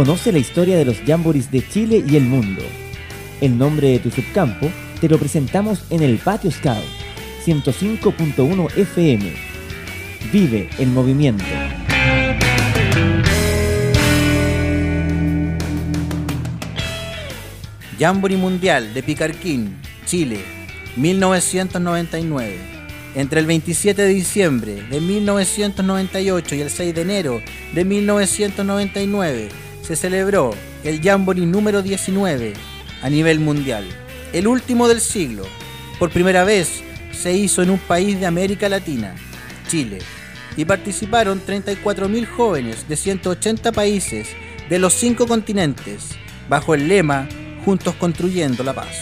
Conoce la historia de los jamborees de Chile y el mundo. El nombre de tu subcampo te lo presentamos en el Patio Scout 105.1 FM. Vive el movimiento. Jamboree Mundial de Picarquín, Chile, 1999. Entre el 27 de diciembre de 1998 y el 6 de enero de 1999 se celebró el Jamboree número 19 a nivel mundial, el último del siglo. Por primera vez se hizo en un país de América Latina, Chile, y participaron 34.000 jóvenes de 180 países de los cinco continentes, bajo el lema Juntos construyendo la paz.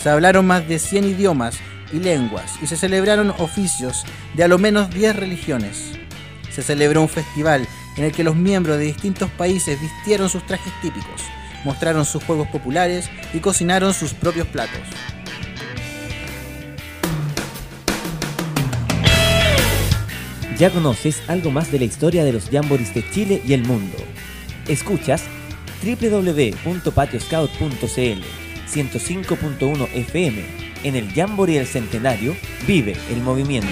Se hablaron más de 100 idiomas y lenguas y se celebraron oficios de a lo menos 10 religiones. Se celebró un festival en el que los miembros de distintos países vistieron sus trajes típicos, mostraron sus juegos populares y cocinaron sus propios platos. Ya conoces algo más de la historia de los jamborees de Chile y el mundo. Escuchas www.patioscout.cl 105.1 FM. En el Jamboree del Centenario vive el movimiento.